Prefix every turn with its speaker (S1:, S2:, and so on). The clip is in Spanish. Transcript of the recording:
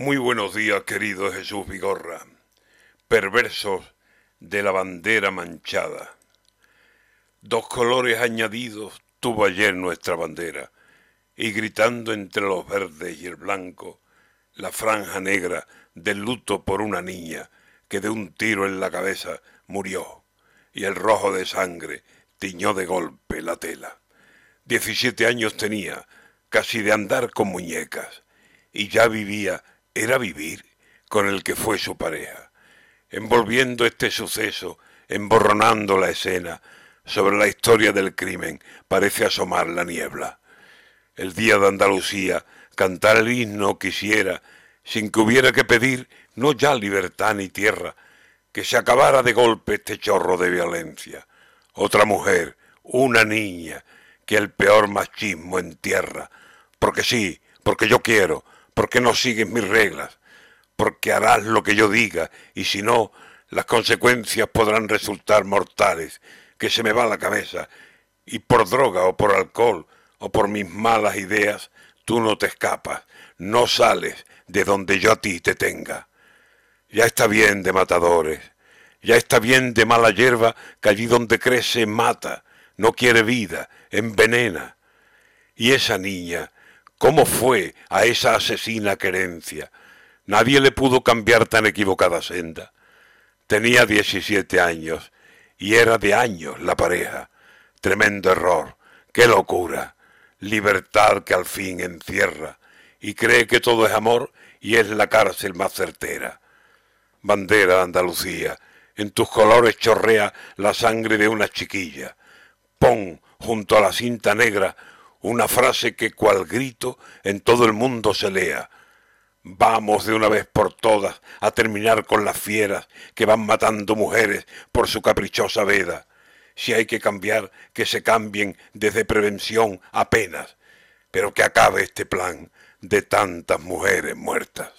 S1: Muy buenos días, querido Jesús Vigorra, perversos de la bandera manchada. Dos colores añadidos tuvo ayer nuestra bandera, y gritando entre los verdes y el blanco, la franja negra del luto por una niña que de un tiro en la cabeza murió, y el rojo de sangre tiñó de golpe la tela. Diecisiete años tenía, casi de andar con muñecas, y ya vivía era vivir con el que fue su pareja, envolviendo este suceso, emborronando la escena, sobre la historia del crimen parece asomar la niebla. El día de Andalucía, cantar el himno quisiera, sin que hubiera que pedir no ya libertad ni tierra, que se acabara de golpe este chorro de violencia. Otra mujer, una niña, que el peor machismo entierra, porque sí, porque yo quiero, porque no sigues mis reglas, porque harás lo que yo diga, y si no, las consecuencias podrán resultar mortales, que se me va la cabeza, y por droga o por alcohol o por mis malas ideas, tú no te escapas, no sales de donde yo a ti te tenga. Ya está bien de matadores, ya está bien de mala hierba que allí donde crece mata, no quiere vida, envenena. Y esa niña, ¿Cómo fue a esa asesina querencia? Nadie le pudo cambiar tan equivocada senda. Tenía 17 años y era de años la pareja. Tremendo error, qué locura. Libertad que al fin encierra y cree que todo es amor y es la cárcel más certera. Bandera de Andalucía, en tus colores chorrea la sangre de una chiquilla. Pon junto a la cinta negra una frase que cual grito en todo el mundo se lea. Vamos de una vez por todas a terminar con las fieras que van matando mujeres por su caprichosa veda. Si hay que cambiar, que se cambien desde prevención apenas, pero que acabe este plan de tantas mujeres muertas.